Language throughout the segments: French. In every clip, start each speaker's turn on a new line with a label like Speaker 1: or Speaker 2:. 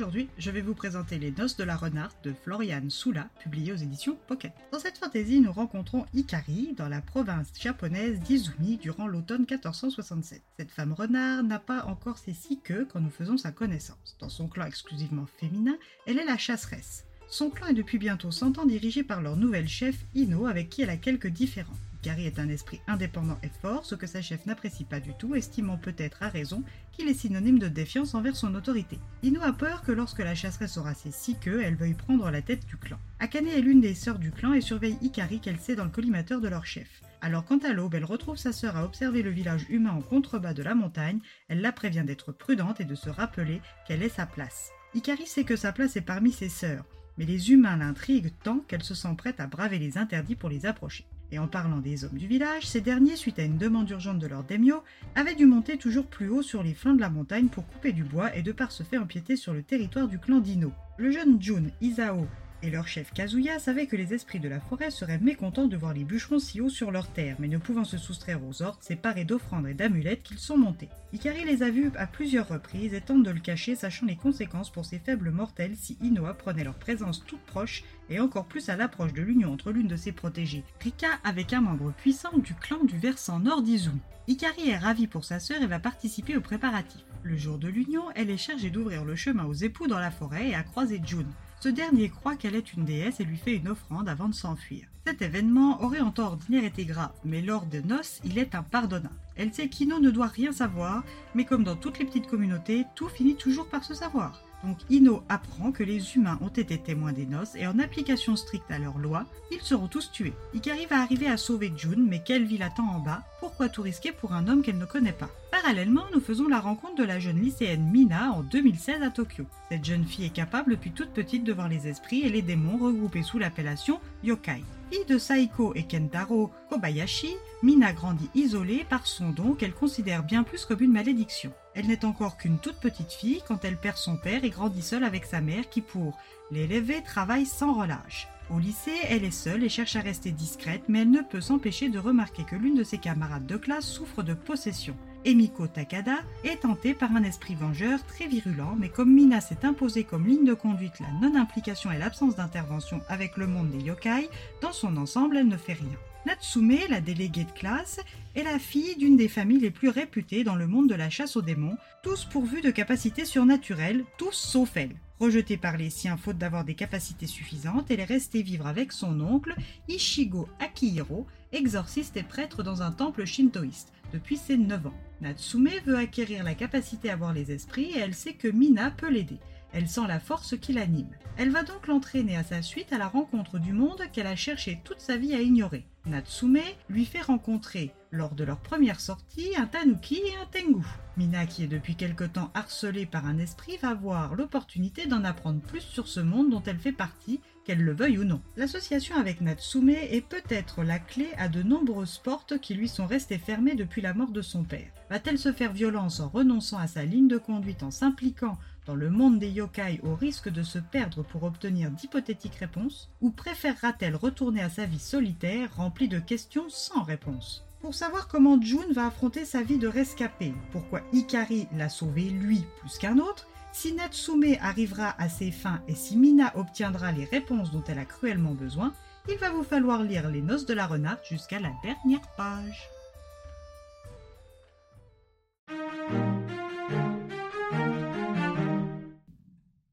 Speaker 1: Aujourd'hui, je vais vous présenter Les Noces de la Renarde de Florian Soula, publié aux éditions Pocket. Dans cette fantaisie, nous rencontrons Ikari dans la province japonaise d'Izumi durant l'automne 1467. Cette femme renard n'a pas encore ses six queues quand nous faisons sa connaissance. Dans son clan exclusivement féminin, elle est la chasseresse. Son clan est depuis bientôt 100 ans dirigé par leur nouvelle chef Ino avec qui elle a quelques différends. Ikari est un esprit indépendant et fort, ce que sa chef n'apprécie pas du tout, estimant peut-être à raison qu'il est synonyme de défiance envers son autorité. Ino a peur que lorsque la chasseresse aura ses six queues, elle veuille prendre la tête du clan. Akane est l'une des sœurs du clan et surveille Ikari qu'elle sait dans le collimateur de leur chef. Alors quand à l'aube elle retrouve sa sœur à observer le village humain en contrebas de la montagne, elle la prévient d'être prudente et de se rappeler quelle est sa place. Ikari sait que sa place est parmi ses sœurs, mais les humains l'intriguent tant qu'elle se sent prête à braver les interdits pour les approcher. Et en parlant des hommes du village, ces derniers, suite à une demande urgente de leur daimyo, avaient dû monter toujours plus haut sur les flancs de la montagne pour couper du bois et de par ce fait empiéter sur le territoire du clan Dino. Le jeune Jun, Isao et leur chef Kazuya savaient que les esprits de la forêt seraient mécontents de voir les bûcherons si haut sur leur terre, mais ne pouvant se soustraire aux ordres, c'est parés d'offrandes et d'amulettes qu'ils sont montés. Ikari les a vus à plusieurs reprises et tente de le cacher, sachant les conséquences pour ces faibles mortels si Ino apprenait leur présence toute proche et encore plus à l'approche de l'union entre l'une de ses protégées, Rika, avec un membre puissant du clan du versant nord d'Izumi. Ikari est ravie pour sa sœur et va participer aux préparatifs. Le jour de l'union, elle est chargée d'ouvrir le chemin aux époux dans la forêt et à croiser June. Ce dernier croit qu'elle est une déesse et lui fait une offrande avant de s'enfuir. Cet événement aurait en temps ordinaire été grave, mais lors de noces, il est impardonnable. Elle sait qu'Ino ne doit rien savoir, mais comme dans toutes les petites communautés, tout finit toujours par se savoir. Donc Ino apprend que les humains ont été témoins des noces et en application stricte à leurs lois, ils seront tous tués. Ikari va arriver à sauver June, mais quelle vie l'attend en bas Pourquoi tout risquer pour un homme qu'elle ne connaît pas? Parallèlement, nous faisons la rencontre de la jeune lycéenne Mina en 2016 à Tokyo. Cette jeune fille est capable depuis toute petite de voir les esprits et les démons regroupés sous l'appellation yokai. Fille de Saiko et Kentaro Kobayashi, Mina grandit isolée par son don qu'elle considère bien plus comme une malédiction. Elle n'est encore qu'une toute petite fille quand elle perd son père et grandit seule avec sa mère qui, pour l'élever, travaille sans relâche. Au lycée, elle est seule et cherche à rester discrète, mais elle ne peut s'empêcher de remarquer que l'une de ses camarades de classe souffre de possession. Emiko Takada est tentée par un esprit vengeur très virulent, mais comme Mina s'est imposée comme ligne de conduite la non-implication et l'absence d'intervention avec le monde des yokai, dans son ensemble, elle ne fait rien. Natsume, la déléguée de classe, est la fille d'une des familles les plus réputées dans le monde de la chasse aux démons, tous pourvus de capacités surnaturelles, tous sauf elle. Rejetée par les siens faute d'avoir des capacités suffisantes, elle est restée vivre avec son oncle, Ishigo Akihiro, exorciste et prêtre dans un temple shintoïste, depuis ses 9 ans. Natsume veut acquérir la capacité à voir les esprits et elle sait que Mina peut l'aider. Elle sent la force qui l'anime. Elle va donc l'entraîner à sa suite à la rencontre du monde qu'elle a cherché toute sa vie à ignorer. Natsume lui fait rencontrer, lors de leur première sortie, un tanuki et un tengu. Mina, qui est depuis quelque temps harcelée par un esprit, va voir l'opportunité d'en apprendre plus sur ce monde dont elle fait partie, qu'elle le veuille ou non. L'association avec Natsume est peut-être la clé à de nombreuses portes qui lui sont restées fermées depuis la mort de son père. Va-t-elle se faire violence en renonçant à sa ligne de conduite en s'impliquant dans le monde des yokai au risque de se perdre pour obtenir d'hypothétiques réponses? Ou préférera-t-elle retourner à sa vie solitaire remplie de questions sans réponse? Pour savoir comment June va affronter sa vie de rescapé, pourquoi Ikari l'a sauvé lui plus qu'un autre, si Natsume arrivera à ses fins et si Mina obtiendra les réponses dont elle a cruellement besoin, il va vous falloir lire Les Noces de la Renarde jusqu'à la dernière page.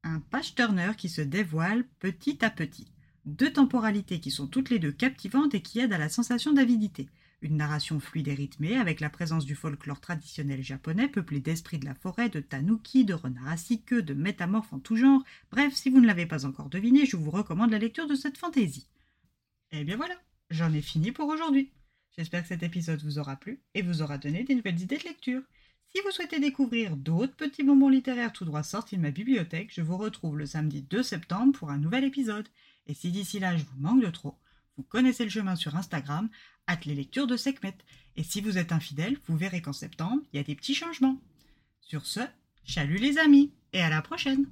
Speaker 1: Un page turner qui se dévoile petit à petit. Deux temporalités qui sont toutes les deux captivantes et qui aident à la sensation d'avidité. Une narration fluide et rythmée avec la présence du folklore traditionnel japonais peuplé d'esprits de la forêt, de tanuki, de renards à de métamorphes en tout genre. Bref, si vous ne l'avez pas encore deviné, je vous recommande la lecture de cette fantaisie. Et bien voilà, j'en ai fini pour aujourd'hui. J'espère que cet épisode vous aura plu et vous aura donné des nouvelles idées de lecture. Si vous souhaitez découvrir d'autres petits moments littéraires tout droit sortis de ma bibliothèque, je vous retrouve le samedi 2 septembre pour un nouvel épisode. Et si d'ici là je vous manque de trop, Vous connaissez le chemin sur Instagram, hâte les lectures de Sekhmet. Et si vous êtes infidèle, vous verrez qu'en septembre, il y a des petits changements. Sur ce, chalut les amis, et à la prochaine